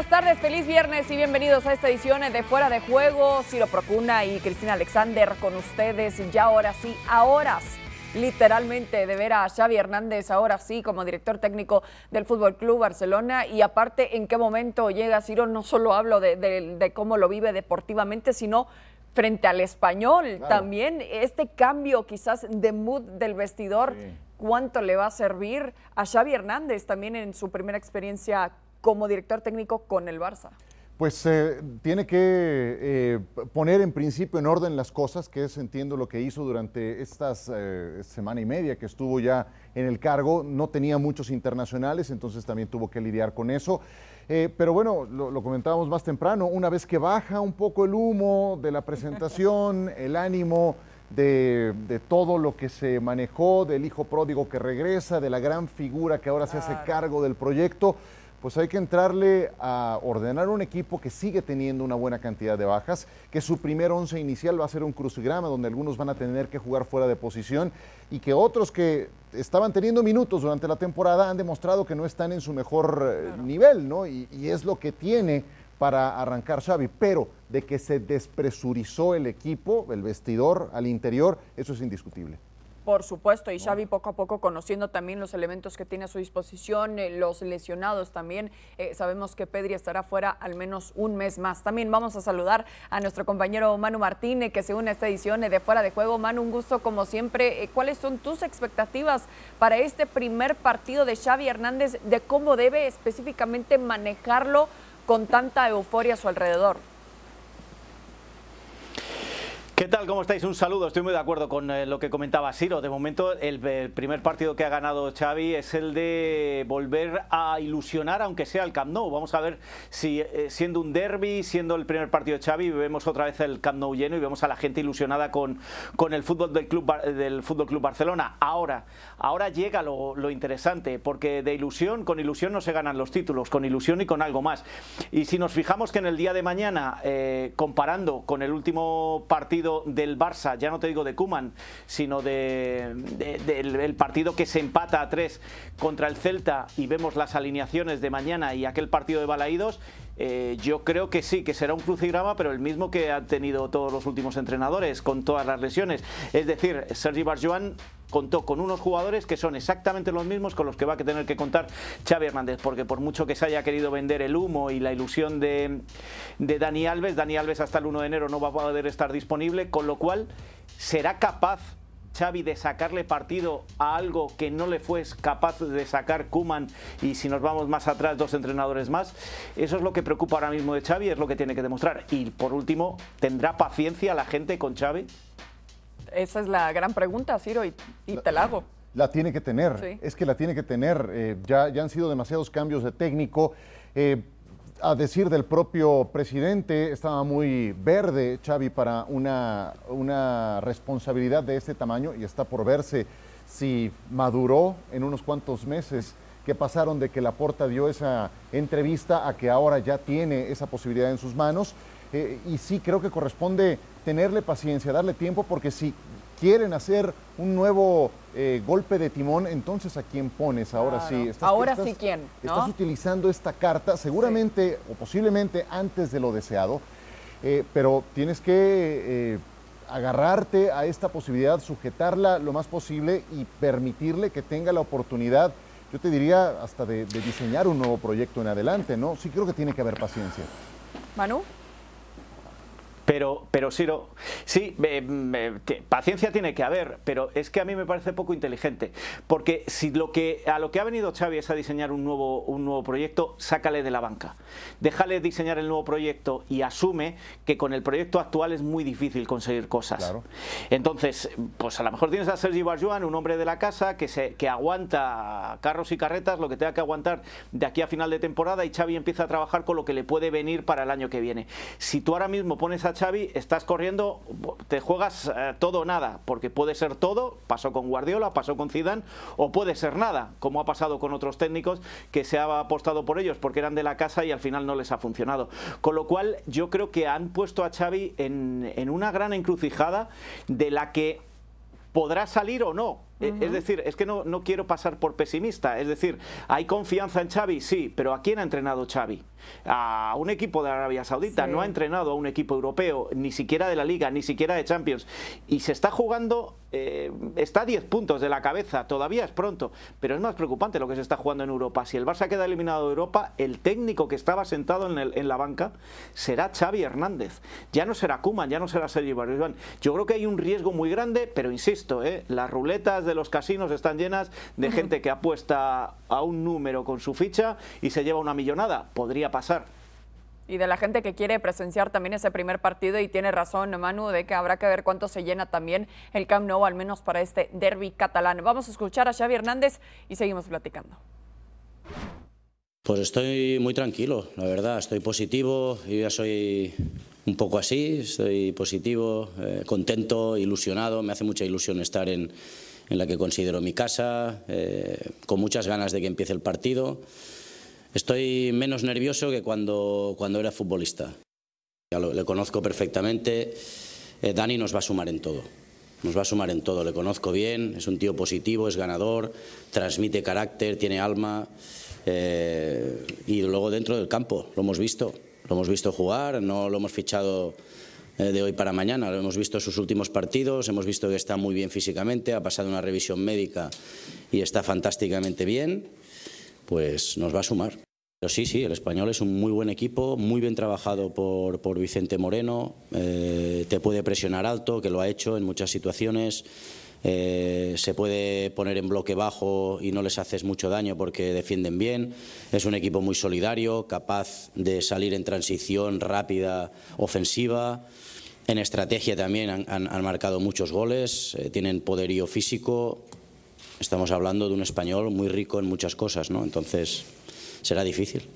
buenas tardes, feliz viernes y bienvenidos a esta edición de Fuera de Juego. Ciro Procuna y Cristina Alexander con ustedes. Ya ahora sí, a horas literalmente de ver a Xavi Hernández ahora sí como director técnico del Fútbol Club Barcelona y aparte en qué momento llega Ciro, no solo hablo de, cómo lo vive deportivamente, sino frente al español también este cambio quizás de mood del vestidor, cuánto le va a servir a Xavi Hernández también en su primera experiencia como director técnico con el Barça. Pues eh, tiene que eh, poner en principio en orden las cosas, que es, entiendo, lo que hizo durante estas eh, semana y media que estuvo ya en el cargo. No tenía muchos internacionales, entonces también tuvo que lidiar con eso. pero bueno, lo, comentábamos más temprano, una vez que baja un poco el humo de la presentación, el ánimo de, de, todo lo que se manejó, del hijo pródigo que regresa, de la gran figura que ahora se hace cargo del proyecto, pues hay que entrarle a ordenar un equipo que sigue teniendo una buena cantidad de bajas, que su primer once inicial va a ser un crucigrama donde algunos van a tener que jugar fuera de posición y que otros que estaban teniendo minutos durante la temporada han demostrado que no están en su mejor eh, nivel, ¿no? Y, y es lo que tiene para arrancar Xavi, pero de que se despresurizó el equipo, el vestidor al interior, eso es indiscutible. Por supuesto, y Xavi poco a poco conociendo también los elementos que tiene a su disposición, eh, los lesionados también. Eh, sabemos que Pedri estará fuera al menos un mes más. También vamos a saludar a nuestro compañero Manu Martínez, que se une a esta edición de Fuera de Juego. Manu, un gusto como siempre. Eh, ¿Cuáles son tus expectativas para este primer partido de Xavi Hernández, de cómo debe específicamente manejarlo con tanta euforia a su alrededor? ¿Qué tal? ¿Cómo estáis? Un saludo. Estoy muy de acuerdo con eh, lo que comentaba Siro. De momento, el, primer partido que ha ganado Xavi es el de volver a ilusionar, aunque sea el Camp Nou. Vamos a ver si eh, siendo un derby, siendo el primer partido de Xavi, vemos otra vez el Camp Nou lleno y vemos a la gente ilusionada con, con el fútbol del club del Fútbol Club Barcelona. Ahora, ahora llega lo, interesante, porque de ilusión, con ilusión no se ganan los títulos, con ilusión y con algo más. Y si nos fijamos que en el día de mañana, eh, comparando con el último partido del Barça, ya no te digo de Kuman, sino de, del partido que se empata a tres contra el Celta y vemos las alineaciones de mañana y aquel partido de Balaídos, eh, yo creo que sí, que será un crucigrama, pero el mismo que han tenido todos los últimos entrenadores, con todas las lesiones. Es decir, Sergi Barjuan contó con unos jugadores que son exactamente los mismos con los que va a tener que contar Xavi Hernández, porque por mucho que se haya querido vender el humo y la ilusión de, de Dani Alves, Dani Alves hasta el 1 de enero no va a poder estar disponible, con lo cual será capaz Xavi de sacarle partido a algo que no le fue capaz de sacar Kuman y si nos vamos más atrás dos entrenadores más. Eso es lo que preocupa ahora mismo de Xavi, es lo que tiene que demostrar. Y por último, ¿tendrá paciencia la gente con Xavi? Esa es la gran pregunta, Ciro, y, te la hago. La tiene que tener, es que la tiene que tener. Eh, ya, ya han sido demasiados cambios de técnico. Eh, a decir del propio presidente, estaba muy verde Xavi para una, una responsabilidad de este tamaño y está por verse si maduró en unos cuantos meses que pasaron de que Laporta dio esa entrevista a que ahora ya tiene esa posibilidad en sus manos. Eh, y sí creo que corresponde tenerle paciencia, darle tiempo, porque si quieren hacer un nuevo eh, golpe de timón, entonces ¿a quién pones? Ahora sí. Ahora sí, ¿quién? Estás utilizando esta carta, seguramente o posiblemente antes de lo deseado, eh, pero tienes que eh, agarrarte a esta posibilidad, sujetarla lo más posible y permitirle que tenga la oportunidad, yo te diría, hasta de, de diseñar un nuevo proyecto en adelante, ¿no? Sí creo que tiene que haber paciencia. Manu. Pero, pero Siro, sí, paciencia tiene que haber, pero es que a mí me parece poco inteligente. Porque si lo que, a lo que ha venido Xavi es a diseñar un nuevo, un nuevo proyecto, sácale de la banca. Déjale diseñar el nuevo proyecto y asume que con el proyecto actual es muy difícil conseguir cosas. Entonces, pues a lo mejor tienes a Sergi Barjuan, un hombre de la casa que, se, que aguanta carros y carretas, lo que tenga que aguantar de aquí a final de temporada y Xavi empieza a trabajar con lo que le puede venir para el año que viene. Si tú ahora mismo pones a Xavi, estás corriendo, te juegas eh, todo o nada, porque puede ser todo, pasó con Guardiola, pasó con Zidane, o puede ser nada, como ha pasado con otros técnicos que se ha apostado por ellos porque eran de la casa y al final no les ha funcionado. Con lo cual, yo creo que han puesto a Xavi en, en una gran encrucijada de la que podrá salir o no. E, es decir, es que no, no, quiero pasar por pesimista. Es decir, ¿hay confianza en Xavi? Sí, pero ¿a quién ha entrenado Xavi? a un equipo de Arabia Saudita, no ha entrenado a un equipo europeo, ni siquiera de la Liga, ni siquiera de Champions, y se está jugando, eh, está a 10 puntos de la cabeza, todavía es pronto, pero es más preocupante lo que se está jugando en Europa. Si el Barça queda eliminado de Europa, el técnico que estaba sentado en, la banca será Xavi Hernández, ya no será Kuman, ya no será Sergio Barjuan. Yo creo que hay un riesgo muy grande, pero insisto, eh, las ruletas de los casinos están llenas de gente que apuesta a un número con su ficha y se lleva una millonada. Podría pasar. Y de la gente que quiere presenciar también ese primer partido y tiene razón Manu de que habrá que ver cuánto se llena también el Camp Nou, al menos para este derby catalán. Vamos a escuchar a Xavi Hernández y seguimos platicando. Pues estoy muy tranquilo, la verdad, estoy positivo, yo ya soy un poco así, estoy positivo, eh, contento, ilusionado, me hace mucha ilusión estar en, en la que considero mi casa, eh, con muchas ganas de que empiece el partido. Estoy menos nervioso que cuando, cuando era futbolista. Lo, le conozco perfectamente. Eh, Dani nos va a sumar en todo. Nos va a sumar en todo. Le conozco bien, es un tío positivo, es ganador, transmite carácter, tiene alma. Eh, y luego dentro del campo, lo hemos visto. Lo hemos visto jugar, no lo hemos fichado eh, de hoy para mañana. Lo hemos visto sus últimos partidos, hemos visto que está muy bien físicamente, ha pasado una revisión médica y está fantásticamente bien pues nos va a sumar. Pero sí, sí, el español es un muy buen equipo, muy bien trabajado por, por Vicente Moreno, eh, te puede presionar alto, que lo ha hecho en muchas situaciones, eh, se puede poner en bloque bajo y no les haces mucho daño porque defienden bien, es un equipo muy solidario, capaz de salir en transición rápida, ofensiva. En estrategia también han, marcado muchos goles, eh, tienen poderío físico, estamos hablando de un español muy rico en muchas cosas, ¿no? Entonces será difícil.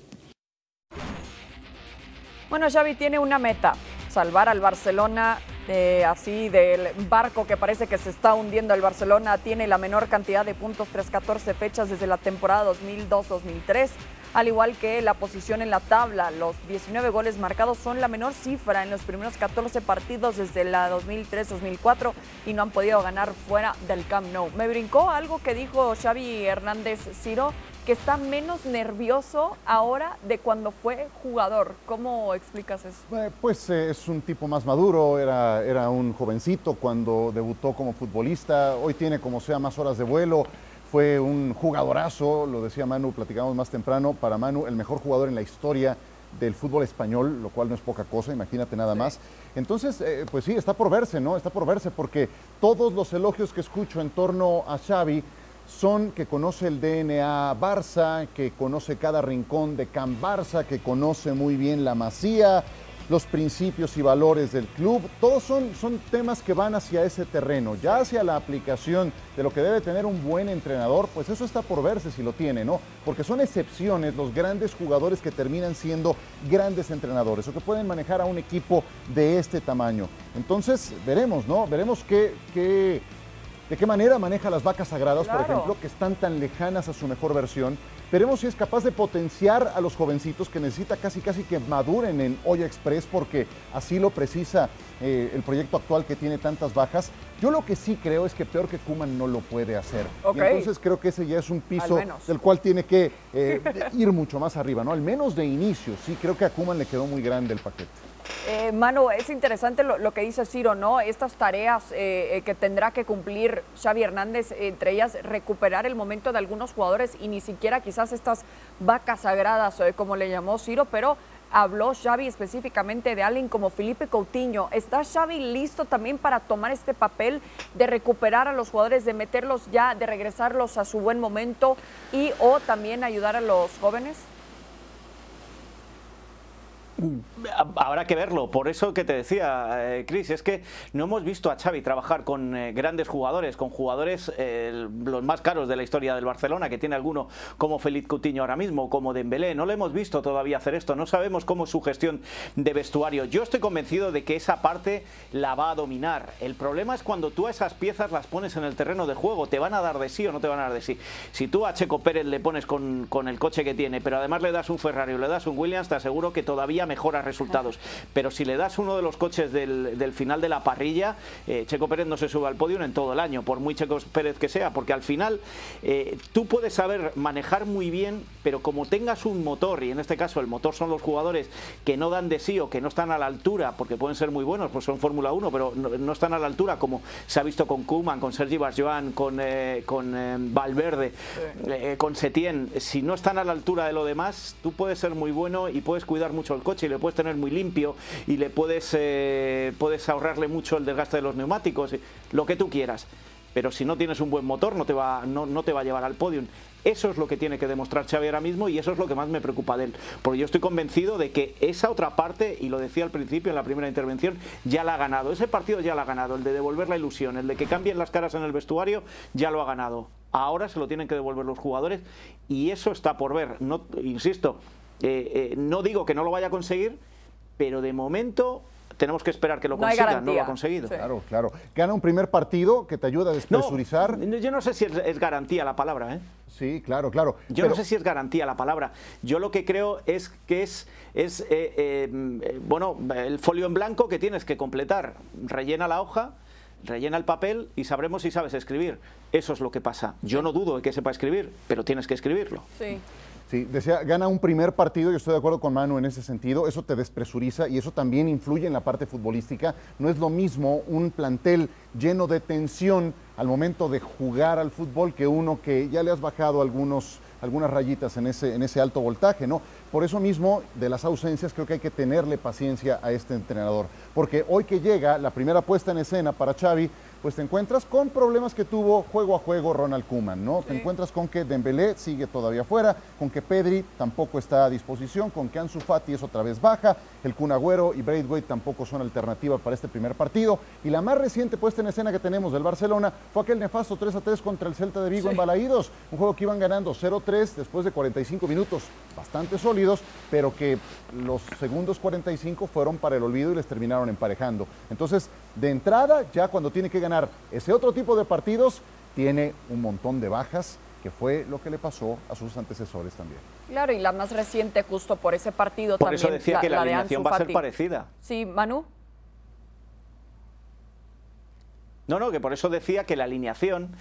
Bueno, Xavi tiene una meta, salvar al Barcelona eh, así del barco que parece que se está hundiendo el Barcelona. Tiene la menor cantidad de puntos tras 14 fechas desde la temporada 2002-2003 al igual que la posición en la tabla. Los 19 goles marcados son la menor cifra en los primeros 14 partidos desde la 2003-2004 y no han podido ganar fuera del Camp Nou. Me brincó algo que dijo Xavi Hernández Ciro, que está menos nervioso ahora de cuando fue jugador. ¿Cómo explicas eso? Pues eh, es un tipo más maduro, era, era un jovencito cuando debutó como futbolista, hoy tiene como sea más horas de vuelo, fue un jugadorazo, lo decía Manu, platicamos más temprano, para Manu el mejor jugador en la historia del fútbol español, lo cual no es poca cosa, imagínate nada más. Entonces, eh, pues sí, está por verse, ¿no? Está por verse porque todos los elogios que escucho en torno a Xavi son que conoce el DNA Barça, que conoce cada rincón de Can Barça, que conoce muy bien la Masía, los principios y valores del club, todos son, son temas que van hacia ese terreno, ya hacia la aplicación de lo que debe tener un buen entrenador, pues eso está por verse si lo tiene, ¿no? Porque son excepciones los grandes jugadores que terminan siendo grandes entrenadores o que pueden manejar a un equipo de este tamaño. Entonces, veremos, ¿no? Veremos qué, qué de qué manera maneja las vacas sagradas, por ejemplo, que están tan lejanas a su mejor versión. Veremos si es capaz de potenciar a los jovencitos que necesita casi casi que maduren en Olla Express porque así lo precisa eh, el proyecto actual que tiene tantas bajas. Yo lo que sí creo es que peor que Kuman no lo puede hacer. entonces creo que ese ya es un piso del cual tiene que eh, ir mucho más arriba, ¿no? Al menos de inicio, sí, creo que a Kuman le quedó muy grande el paquete. Eh, Manu, es interesante lo, que dice Ciro, ¿no? Estas tareas eh, eh, que tendrá que cumplir Xavi Hernández, entre ellas recuperar el momento de algunos jugadores y ni siquiera quizás estas vacas sagradas, como le llamó Ciro, pero habló Xavi específicamente de alguien como Felipe Coutinho. ¿Está Xavi listo también para tomar este papel de recuperar a los jugadores, de meterlos ya, de regresarlos a su buen momento y o también ayudar a los jóvenes? Habrá que verlo, por eso que te decía, eh, Chris, es que no hemos visto a Xavi trabajar con eh, grandes jugadores, con jugadores eh, los más caros de la historia del Barcelona, que tiene alguno como Felipe Coutinho ahora mismo, como Dembélé, no le hemos visto todavía hacer esto, no sabemos cómo es su gestión de vestuario. Yo estoy convencido de que esa parte la va a dominar. El problema es cuando tú a esas piezas las pones en el terreno de juego, te van a dar de sí o no te van a dar de sí. Si tú a Checo Pérez le pones con, con el coche que tiene, pero además le das un Ferrari o le das un Williams, te aseguro que todavía mejora resultados. Pero si le das uno de los coches del, final de la parrilla, eh, Checo Pérez no se sube al podio en todo el año, por muy Checo Pérez que sea, porque al final eh, tú puedes saber manejar muy bien, pero como tengas un motor, y en este caso el motor son los jugadores que no dan de sí o que no están a la altura, porque pueden ser muy buenos, pues son Fórmula 1, pero no, están a la altura, como se ha visto con Kuman, con Sergi Barjoan, con, eh, con Valverde, con Setien, si no están a la altura de lo demás, tú puedes ser muy bueno y puedes cuidar mucho el coche y le puedes tener muy limpio y le puedes, eh, puedes ahorrarle mucho el desgaste de los neumáticos, lo que tú quieras. Pero si no tienes un buen motor, no te va, no, no te va a llevar al podium. Eso es lo que tiene que demostrar Xavi ahora mismo y eso es lo que más me preocupa de él. Porque yo estoy convencido de que esa otra parte, y lo decía al principio en la primera intervención, ya la ha ganado. Ese partido ya la ha ganado. El de devolver la ilusión, el de que cambien las caras en el vestuario, ya lo ha ganado. Ahora se lo tienen que devolver los jugadores y eso está por ver. No, insisto, eh, eh, no digo que no lo vaya a conseguir, pero de momento tenemos que esperar que lo consiga, no lo ha conseguido. Claro, claro. Gana un primer partido que te ayuda a despresurizar. yo no sé si es, garantía la palabra, ¿eh? Sí, claro, claro. Yo no sé si es garantía la palabra. Yo lo que creo es que es, es bueno, el folio en blanco que tienes que completar. Rellena la hoja rellena el papel y sabremos si sabes escribir. Eso es lo que pasa. Yo no dudo de que sepa escribir, pero tienes que escribirlo. Sí. Sí, decía, gana un primer partido, yo estoy de acuerdo con Manu en ese sentido, eso te despresuriza y eso también influye en la parte futbolística. No es lo mismo un plantel lleno de tensión al momento de jugar al fútbol que uno que ya le has bajado algunos, algunas rayitas en ese, en ese alto voltaje, ¿no? Por eso mismo, de las ausencias, creo que hay que tenerle paciencia a este entrenador, porque hoy que llega la primera puesta en escena para Xavi, pues te encuentras con problemas que tuvo juego a juego Ronald Kuman, ¿no? Te encuentras con que Dembélé sigue todavía fuera, con que Pedri tampoco está a disposición, con que Ansu Fati es otra vez baja, el Kun Agüero y Braithwaite tampoco son alternativa para este primer partido. Y la más reciente puesta en escena que tenemos del Barcelona fue aquel nefasto 3 a 3 contra el Celta de Vigo en Balaídos, un juego que iban ganando 0-3 después de 45 minutos bastante pero que los segundos 45 fueron para el olvido y les terminaron emparejando. Entonces, de entrada, ya cuando tiene que ganar ese otro tipo de partidos, tiene un montón de bajas, que fue lo que le pasó a sus antecesores también. Claro, y la más reciente justo por ese partido por también. Por eso decía que la, alineación va a ser parecida. Sí, Manu. No, no, que por eso decía que la alineación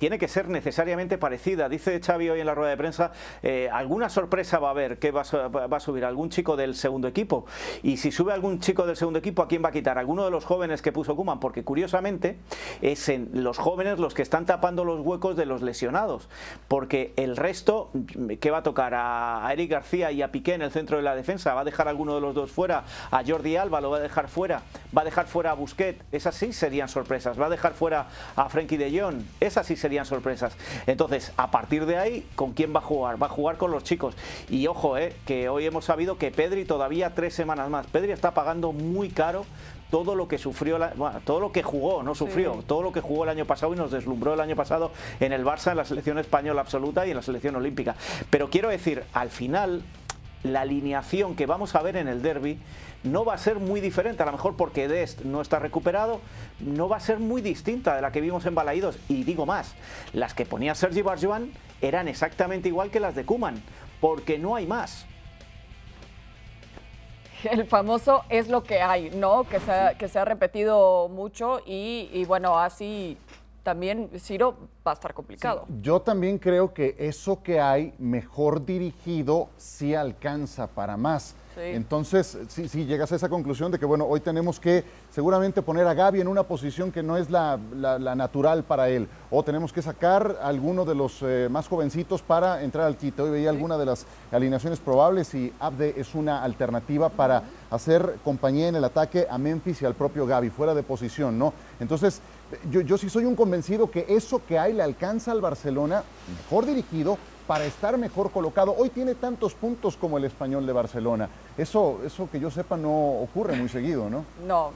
tiene que ser necesariamente parecida. Dice Xavi hoy en la rueda de prensa, eh, alguna sorpresa va a haber, que va a, subir algún chico del segundo equipo. Y si sube algún chico del segundo equipo, ¿a quién va a quitar? ¿Alguno de los jóvenes que puso Kuman? Porque curiosamente es en los jóvenes los que están tapando los huecos de los lesionados. Porque el resto, ¿qué va a tocar? A, Eric García y a Piqué en el centro de la defensa. ¿Va a dejar alguno de los dos fuera? ¿A Jordi Alba lo va a dejar fuera? ¿Va a dejar fuera a Busquets? Esas sí serían sorpresas. ¿Va a dejar fuera a Frenkie de Jong? Esas sí serían serían sorpresas. Entonces, a partir de ahí, ¿con quién va a jugar? Va a jugar con los chicos. Y ojo, eh, que hoy hemos sabido que Pedri todavía tres semanas más. Pedri está pagando muy caro todo lo que sufrió, todo lo que jugó, no sufrió, todo lo que jugó el año pasado y nos deslumbró el año pasado en el Barça, en la selección española absoluta y en la selección olímpica. Pero quiero decir, al final, la alineación que vamos a ver en el derby no va a ser muy diferente, a lo mejor porque Dest no está recuperado, no va a ser muy distinta de la que vimos en Balaídos. Y digo más, las que ponía Sergi Barjuan eran exactamente igual que las de Kuman, porque no hay más. El famoso es lo que hay, ¿no? Que se ha, que se ha repetido mucho y, y bueno, así también, Ciro, va a estar complicado. yo también creo que eso que hay, mejor dirigido, sí alcanza para más. Entonces, sí, llegas a esa conclusión de que, bueno, hoy tenemos que seguramente poner a Gaby en una posición que no es la, natural para él, o tenemos que sacar a alguno de los eh, más jovencitos para entrar al quito. Hoy veía alguna de las alineaciones probables y Abde es una alternativa para hacer compañía en el ataque a Memphis y al propio Gaby, fuera de posición, ¿no? Entonces, yo, yo sí soy un convencido que eso que hay le alcanza al Barcelona, mejor dirigido, para estar mejor colocado. Hoy tiene tantos puntos como el español de Barcelona. Eso, eso que yo sepa no ocurre muy seguido, ¿no? No,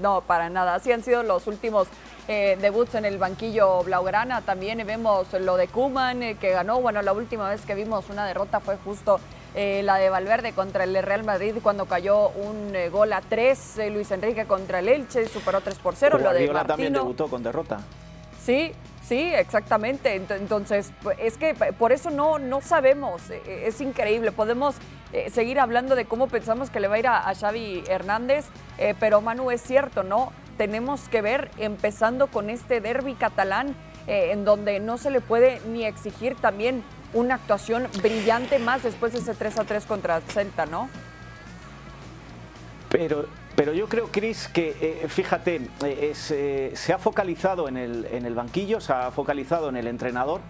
no, para nada. Así han sido los últimos eh, debuts en el banquillo Blaugrana. También vemos lo de Kuman, eh, que ganó. Bueno, la última vez que vimos una derrota fue justo eh, la de Valverde contra el Real Madrid cuando cayó un gol a tres. Luis Enrique contra el Elche, superó 3 por 0. lo de Martino. también debutó con derrota. Sí, Sí, exactamente. Entonces, pues, es que por eso no, no sabemos. E, e, es increíble. Podemos eh, seguir hablando de cómo pensamos que le va a ir a, Xavi Hernández, eh, pero Manu es cierto, ¿no? Tenemos que ver, empezando con este derby catalán, eh, en donde no se le puede ni exigir también una actuación brillante más después de ese 3 a 3 contra Celta, ¿no? Pero pero yo creo, Cris, que eh, fíjate, eh, eh, se ha focalizado en el, en el banquillo, se ha focalizado en el entrenador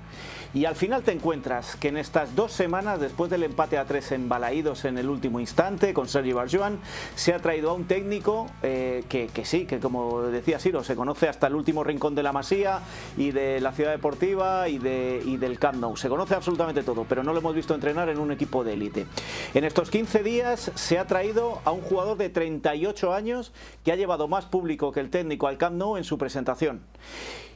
y al final te encuentras que en estas dos semanas, después del empate a tres embalaídos en el último instante con Sergi Barjuan, se ha traído a un técnico eh, que, sí, que como decía Siro, se conoce hasta el último rincón de la Masía y de la ciudad deportiva y, de, y del Camp Nou. Se conoce absolutamente todo, pero no lo hemos visto entrenar en un equipo de élite. En estos 15 días se ha traído a un jugador de 38 años que ha llevado más público que el técnico al Camp en su presentación.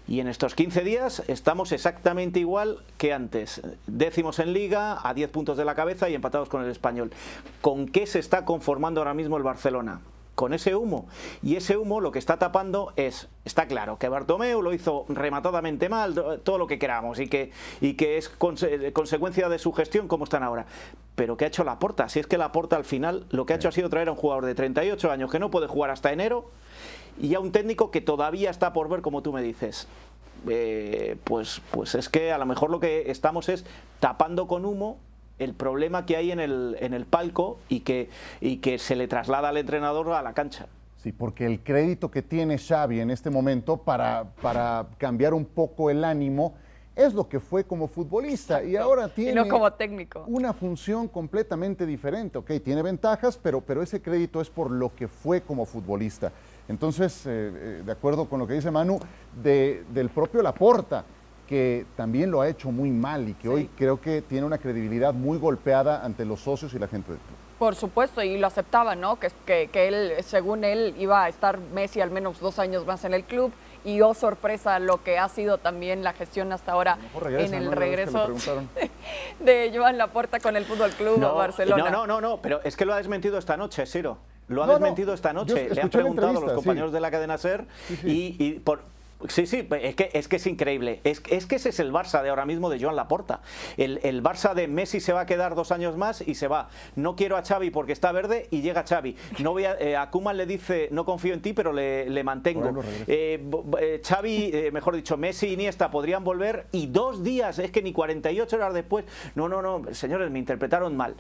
Y en estos 15 días estamos exactamente igual que antes. Décimos en liga, a 10 puntos de la cabeza y empatados con el español. ¿Con qué se está conformando ahora mismo el Barcelona? con ese humo. Y ese humo lo que está tapando es, está claro, que Bartomeu lo hizo rematadamente mal, todo lo que queramos, y que, y que es consecuencia de su gestión como están ahora. Pero ¿qué ha hecho la Porta? Si es que la Porta al final lo que ha hecho ha sido traer a un jugador de 38 años que no puede jugar hasta enero y a un técnico que todavía está por ver, como tú me dices. Eh, pues, pues es que a lo mejor lo que estamos es tapando con humo el problema que hay en el, en el palco y que, y que se le traslada al entrenador a la cancha. Sí, porque el crédito que tiene Xavi en este momento para, para cambiar un poco el ánimo es lo que fue como futbolista y ahora tiene como técnico. una función completamente diferente. Ok, tiene ventajas, pero, pero ese crédito es por lo que fue como futbolista. Entonces, eh, eh, de acuerdo con lo que dice Manu, del propio Laporta, que también lo ha hecho muy mal y que hoy creo que tiene una credibilidad muy golpeada ante los socios y la gente del club. Por supuesto, y lo aceptaba, ¿no? Que, que, que él, según él, iba a estar Messi al menos dos años más en el club y oh sorpresa lo que ha sido también la gestión hasta ahora en el regreso de Joan Laporta con el Fútbol Club Barcelona. No, no, no, no, pero es que lo ha desmentido esta noche, Siro. Lo ha desmentido esta noche. Le han preguntado a los compañeros de la cadena SER y, por, Sí, sí, es que es, que es increíble. Es, es, que ese es el Barça de ahora mismo de Joan Laporta. El, el, Barça de Messi se va a quedar dos años más y se va. No quiero a Xavi porque está verde y llega Xavi. No voy a, eh, Kuman le dice, no confío en ti, pero le, le mantengo. Eh, eh, Xavi, mejor dicho, Messi y Iniesta podrían volver y dos días, es que ni 48 horas después. No, no, no, señores, me interpretaron mal.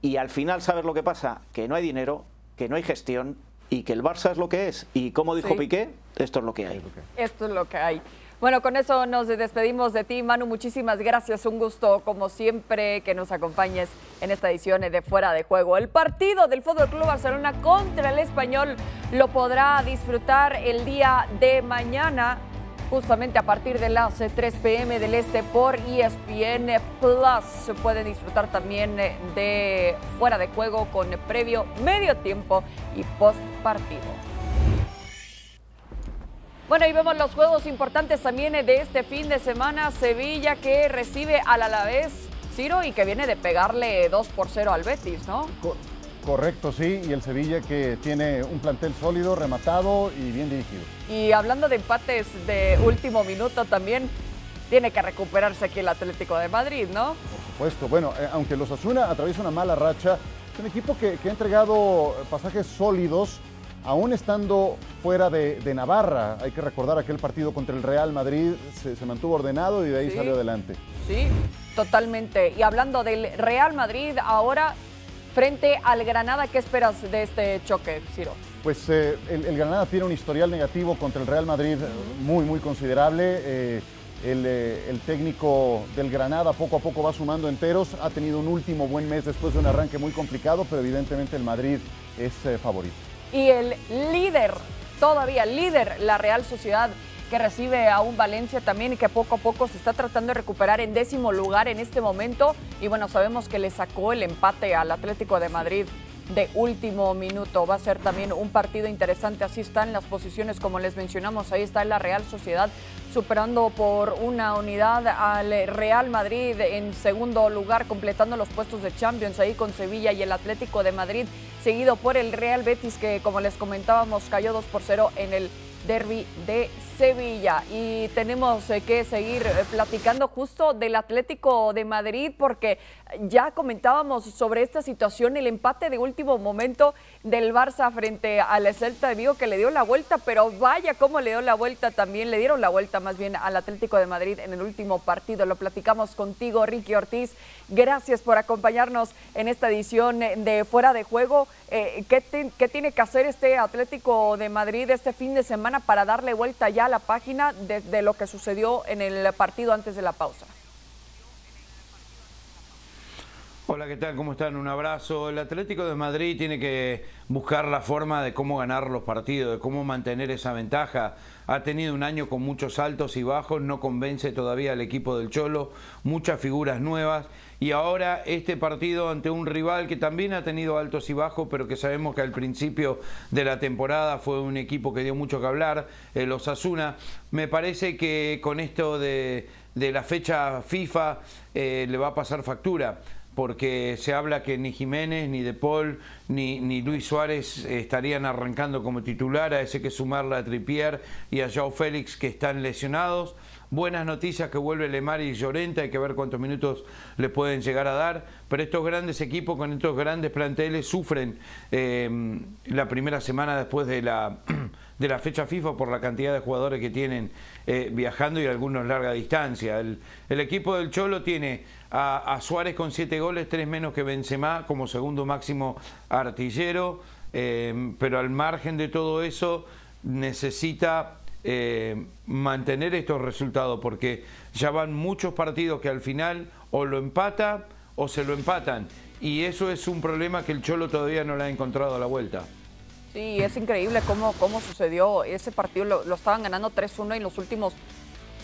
Y al final, ¿sabes lo que pasa? Que no hay dinero, que no hay gestión y que el Barça es lo que es. Y como dijo Piqué, esto es lo que hay. Esto es lo que hay. Bueno, con eso nos despedimos de ti, Manu. Muchísimas gracias. Un gusto, como siempre, que nos acompañes en esta edición de Fuera de Juego. El partido del Fútbol Club Barcelona contra el Español lo podrá disfrutar el día de mañana justamente a partir de las 3 eh, pm del este por ESPN Plus. Se puede disfrutar también eh, de fuera de juego con previo, medio tiempo y post partido. Bueno, y vemos los juegos importantes también eh, de este fin de semana. Sevilla que recibe al Alavés, Ciro, y que viene de pegarle 2 por 0 al Betis, ¿no? Correcto, sí, y el Sevilla que tiene un plantel sólido, rematado y bien dirigido. Y hablando de empates de último minuto también, tiene que recuperarse aquí el Atlético de Madrid, ¿no? Por supuesto, bueno, eh, aunque los Asuna atraviesa una mala racha, es un equipo que, ha entregado pasajes sólidos, aún estando fuera de, Navarra. Hay que recordar aquel partido contra el Real Madrid, se, mantuvo ordenado y de ahí salió adelante. Sí, totalmente. Y hablando del Real Madrid, ahora frente al Granada. ¿Qué esperas de este choque, Ciro? Pues eh, el, Granada tiene un historial negativo contra el Real Madrid muy, muy considerable. Eh, eh, el, técnico del Granada poco a poco va sumando enteros. Ha tenido un último buen mes después de un arranque muy complicado, pero evidentemente el Madrid es favorito. Y el líder, todavía líder, la Real Sociedad que recibe a un Valencia también y que poco a poco se está tratando de recuperar en décimo lugar en este momento. Y bueno, sabemos que le sacó el empate al Atlético de Madrid de último minuto. Va a ser también un partido interesante. Así están las posiciones, como les mencionamos. Ahí está la Real Sociedad superando por una unidad al Real Madrid en segundo lugar, completando los puestos de Champions ahí con Sevilla y el Atlético de Madrid, seguido por el Real Betis, que como les comentábamos, cayó 2 por 0 en el derby de Sevilla. Y tenemos eh, que seguir eh, platicando justo del Atlético de Madrid porque ya comentábamos sobre esta situación, el empate de último momento del Barça frente al Celta de Vigo que le dio la vuelta, pero vaya cómo le dio la vuelta también, le dieron la vuelta más bien al Atlético de Madrid en el último partido. Lo platicamos contigo, Ricky Ortiz. Gracias por acompañarnos en esta edición de Fuera de Juego. Eh, ¿qué, ¿Qué tiene que hacer este Atlético de Madrid este fin de semana para darle vuelta ya la página de lo que sucedió en el partido antes de la pausa? Hola, ¿qué tal? ¿Cómo están? Un abrazo. El Atlético de Madrid tiene que buscar la forma de cómo ganar los partidos, de cómo mantener esa ventaja. Ha tenido un año con muchos altos y bajos, no convence todavía al equipo del Cholo, muchas figuras nuevas y ahora este partido ante un rival que también ha tenido altos y bajos, pero que sabemos que al principio de la temporada fue un equipo que dio mucho que hablar, el Osasuna. Me parece que con esto de, la fecha FIFA eh, le va a pasar factura porque se habla que ni Jiménez, ni De Paul, ni, Luis Suárez estarían arrancando como titular, a ese que sumarle a Tripier y a Joao Félix que están lesionados. Buenas noticias que vuelve Lemar y Llorente, hay que ver cuántos minutos le pueden llegar a dar, pero estos grandes equipos con estos grandes planteles sufren eh, la primera semana después de la, de la fecha FIFA por la cantidad de jugadores que tienen eh, viajando y algunos larga distancia. El, equipo del Cholo tiene a, Suárez con siete goles, tres menos que Benzema como segundo máximo artillero, eh, pero al margen de todo eso necesita eh, mantener estos resultados porque ya van muchos partidos que al final o lo empata o se lo empatan y eso es un problema que el Cholo todavía no le ha encontrado a la vuelta. Sí, es increíble cómo, cómo sucedió. Ese partido lo, estaban ganando 3-1 en los últimos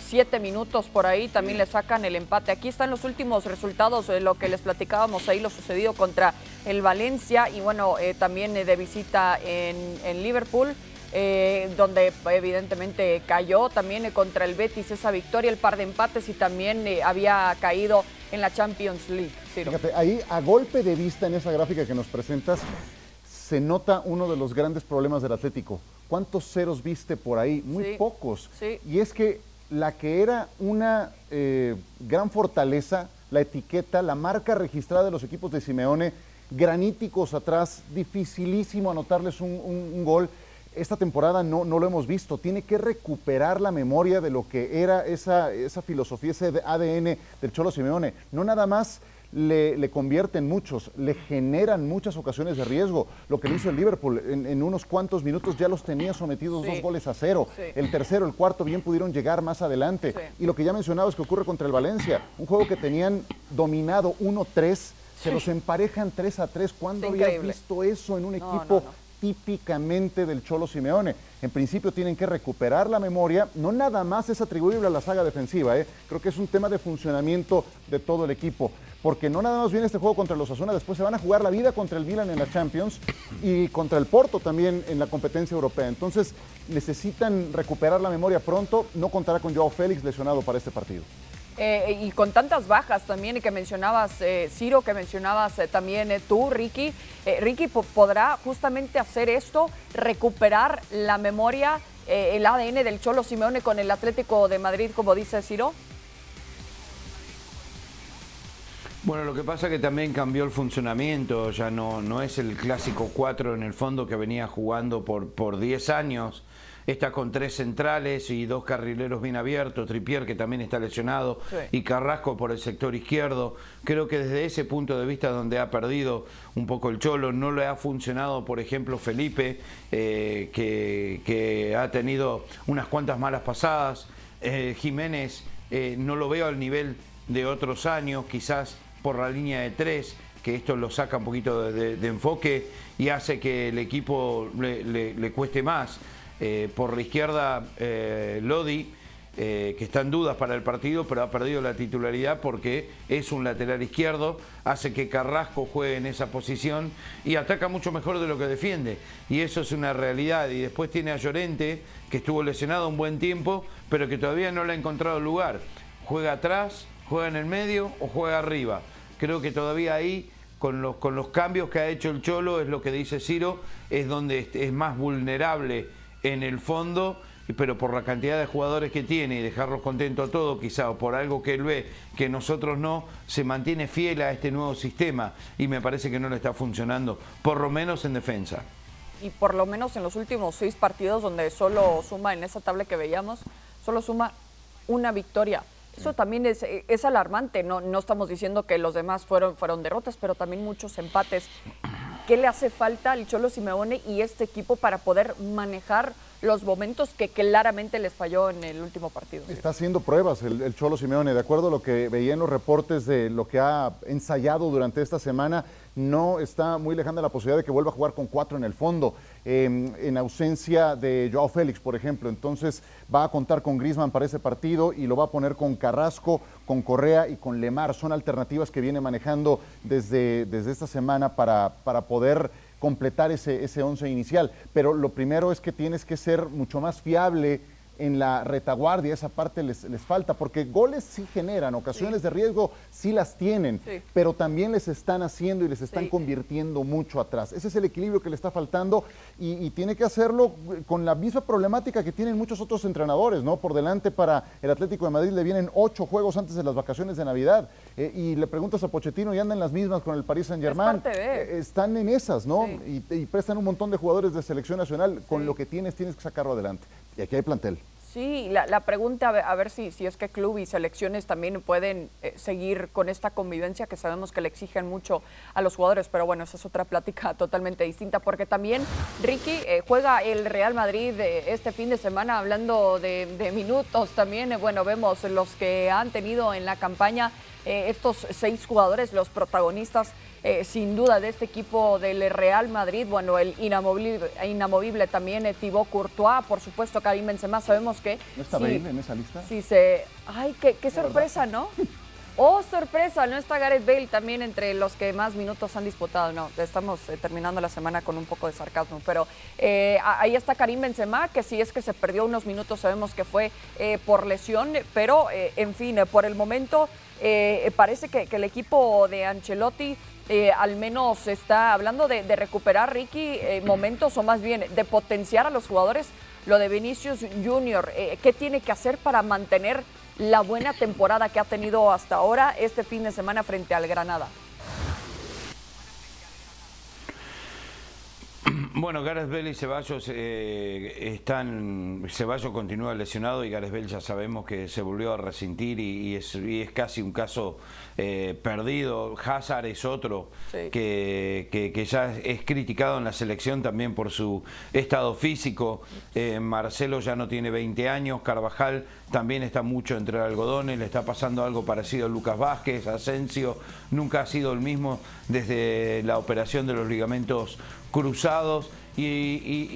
siete minutos por ahí también le sacan el empate. Aquí están los últimos resultados de lo que les platicábamos ahí, lo sucedido contra el Valencia y bueno, eh, también eh, de visita en, Liverpool. Eh, donde evidentemente cayó también contra el Betis esa victoria, el par de empates y también había caído en la Champions League. Fíjate, ahí a golpe de vista en esa gráfica que nos presentas, se nota uno de los grandes problemas del Atlético. ¿Cuántos ceros viste por ahí? Muy pocos. Y es que la que era una eh, gran fortaleza, la etiqueta, la marca registrada de los equipos de Simeone, graníticos atrás, dificilísimo anotarles un, gol. Esta temporada no, no, lo hemos visto, tiene que recuperar la memoria de lo que era esa, esa filosofía, ese ADN del Cholo Simeone. No nada más le, le, convierten muchos, le generan muchas ocasiones de riesgo. Lo que le hizo el Liverpool, en, unos cuantos minutos ya los tenía sometidos dos goles a cero. El tercero, el cuarto bien pudieron llegar más adelante. Y lo que ya mencionaba es que ocurre contra el Valencia, un juego que tenían dominado 1-3, se los emparejan 3 a 3. ¿Cuándo habías visto eso en un equipo típicamente del Cholo Simeone. En principio tienen que recuperar la memoria, no nada más es atribuible a la saga defensiva, ¿eh? creo que es un tema de funcionamiento de todo el equipo, porque no nada más viene este juego contra los Asuna, después se van a jugar la vida contra el Milan en la Champions y contra el Porto también en la competencia europea. Entonces necesitan recuperar la memoria pronto, no contará con Joao Félix lesionado para este partido. Eh, y con tantas bajas también que mencionabas, eh, Ciro, que mencionabas eh, también tú, Ricky, Ricky podrá justamente hacer esto, recuperar la memoria, el ADN del Cholo Simeone con el Atlético de Madrid, como dice Ciro. Bueno, lo que pasa es que también cambió el funcionamiento, ya no, no es el clásico 4 en el fondo que venía jugando por, por 10 años está con tres centrales y dos carrileros bien abiertos, Tripier que también está lesionado y Carrasco por el sector izquierdo. Creo que desde ese punto de vista donde ha perdido un poco el Cholo, no le ha funcionado, por ejemplo, Felipe, eh, que, ha tenido unas cuantas malas pasadas. Eh, Jiménez eh, no lo veo al nivel de otros años, quizás por la línea de tres que esto lo saca un poquito de, enfoque y hace que el equipo le cueste más. Eh, por la izquierda, eh, Lodi, eh, que está en dudas para el partido, pero ha perdido la titularidad porque es un lateral izquierdo, hace que Carrasco juegue en esa posición y ataca mucho mejor de lo que defiende. Y eso es una realidad. Y después tiene a Llorente, que estuvo lesionado un buen tiempo, pero que todavía no le ha encontrado lugar. Juega atrás, juega en el medio o juega arriba. Creo que todavía ahí con los, con los cambios que ha hecho el Cholo, es lo que dice Ciro, es donde es más vulnerable en el fondo pero por la cantidad de jugadores que tiene y dejarlos contentos a todos, quizá o por algo que él ve que nosotros no, se mantiene fiel a este nuevo sistema y me parece que no le está funcionando, por lo menos en defensa. Y por lo menos en los últimos seis partidos donde solo suma en esa tabla que veíamos, solo suma una victoria. Eso también es, es alarmante, no, no estamos diciendo que los demás fueron, fueron derrotas, pero también muchos empates. ¿Qué le hace falta al Cholo Simeone y este equipo para poder manejar los momentos que claramente les falló en el último partido? Está haciendo pruebas el, el Cholo Simeone, de acuerdo a lo que veía en los reportes de lo que ha ensayado durante esta semana, no está muy lejana la posibilidad de que vuelva a jugar con cuatro en el fondo, eh, en ausencia de Joao Félix, por ejemplo. Entonces va a contar con Grisman para ese partido y lo va a poner con Carrasco, con Correa y con Lemar. Son alternativas que viene manejando desde, desde esta semana para, para poder completar ese, ese once inicial. Pero lo primero es que tienes que ser mucho más fiable en la retaguardia, esa parte les, les falta, porque goles sí generan, ocasiones Sí. de riesgo sí las tienen, Sí. pero también les están haciendo y les están Sí. convirtiendo mucho atrás. Ese es el equilibrio que le está faltando y, y tiene que hacerlo con la misma problemática que tienen muchos otros entrenadores, ¿no? Por delante para el Atlético de Madrid le vienen ocho juegos antes de las vacaciones de Navidad eh, y le preguntas a Pochettino y andan las mismas con el Paris Saint Germain. de. están en esas, ¿no? Y, y prestan un montón de jugadores de selección nacional. Con lo que tienes, tienes que sacarlo adelante. Y aquí hay plantel. Sí, la, la pregunta a ver, si, si es que club y selecciones también pueden eh, seguir con esta convivencia que sabemos que le exigen mucho a los jugadores, pero bueno, esa es otra plática totalmente distinta, porque también Ricky eh, juega el Real Madrid eh, este fin de semana, hablando de, minutos también, bueno, vemos los que han tenido en la campaña eh, estos seis jugadores, los protagonistas eh, sin duda de este equipo del Real Madrid, bueno, el inamovible, inamovible también eh, Thibaut Courtois, por supuesto Karim Benzema, sabemos que ¿No está sí, Bale en esa lista? sí se... Ay, qué, qué sorpresa, ¿no? Oh, sorpresa, no está Gareth Bale también entre los que más minutos han disputado. No, estamos eh, terminando la semana con un poco de sarcasmo, pero eh, ahí está Karim Benzema, que si es que se perdió unos minutos, sabemos que fue eh, por lesión, pero en fin, por el momento eh, parece que, el equipo de Ancelotti eh, al menos está hablando de, de recuperar, Ricky, eh, momentos o más bien de potenciar a los jugadores. Lo de Vinicius Junior, eh, ¿qué tiene que hacer para mantener la buena temporada que ha tenido hasta ahora este fin de semana frente al Granada? Bueno, Gareth Bale y Ceballos eh, están. Ceballos continúa lesionado y Gareth Bale ya sabemos que se volvió a resentir y, y es, y es casi un caso eh, perdido. Hazard es otro Sí. que, que- que ya es criticado en la selección también por su estado físico. Eh, Marcelo ya no tiene 20 años. Carvajal también está mucho entre algodones. Le está pasando algo parecido a Lucas Vázquez. Asensio nunca ha sido el mismo desde la operación de los ligamentos cruzados y, y-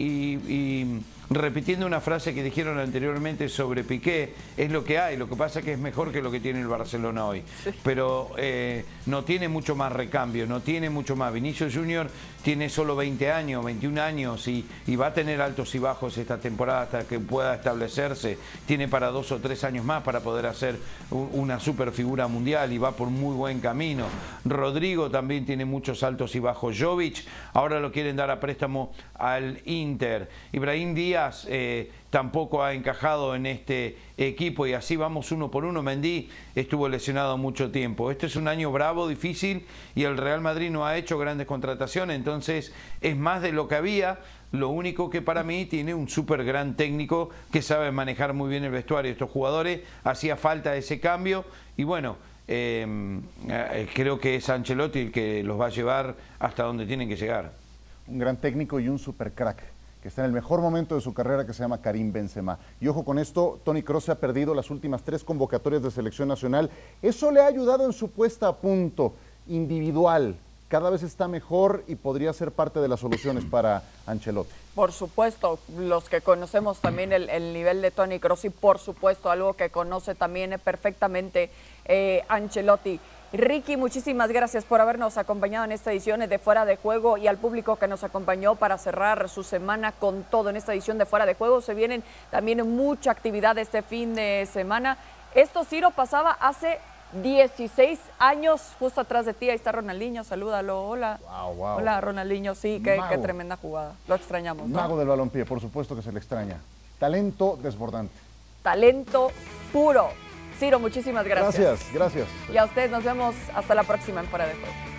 y- y repitiendo una frase que dijeron anteriormente sobre Piqué, es lo que hay, lo que pasa es que es mejor que lo que tiene el Barcelona hoy, pero eh, no tiene mucho más recambio, no tiene mucho más. Vinicius Junior tiene solo 20 años, 21 años y, va a tener altos y bajos esta temporada hasta que pueda establecerse, tiene para dos o tres años más para poder hacer una super figura mundial y va por muy buen camino. Rodrigo también tiene muchos altos y bajos. Jovic ahora lo quieren dar a préstamo al Inter. Ibrahim Díaz eh, tampoco ha encajado en este equipo y así vamos uno por uno. Mendy estuvo lesionado mucho tiempo. Este es un año bravo, difícil y el Real Madrid no ha hecho grandes contrataciones, entonces es más de lo que había. Lo único que para mí tiene un súper gran técnico que sabe manejar muy bien el vestuario estos jugadores. Hacía falta ese cambio y bueno, eh, eh, creo que es Ancelotti el que los va a llevar hasta donde tienen que llegar. un gran técnico y un super crack que está en el mejor momento de su carrera que se llama Karim Benzema. Y ojo con esto, Tony Kroos se ha perdido las últimas tres convocatorias de selección nacional. Eso le ha ayudado en su puesta a punto individual. Cada vez está mejor y podría ser parte de las soluciones para Ancelotti. Por supuesto, los que conocemos también el, el nivel de Tony Kroos y por supuesto algo que conoce también perfectamente eh, Ancelotti. Ricky, muchísimas gracias por habernos acompañado en esta edición de Fuera de Juego y al público que nos acompañó para cerrar su semana con todo en esta edición de Fuera de Juego. Se vienen también mucha actividad este fin de semana. Esto, Ciro, pasaba hace 16 años, justo atrás de ti. Ahí está Ronaldinho, salúdalo. Hola. Wow, wow. Hola, Ronaldinho. Sí, qué, tremenda jugada. Lo extrañamos. ¿no? Mago del balompié, por supuesto que se le extraña. talento desbordante. Talento puro. Ciro, muchísimas gracias. Gracias, gracias. Y a usted nos vemos hasta la próxima en Fuera de Juego.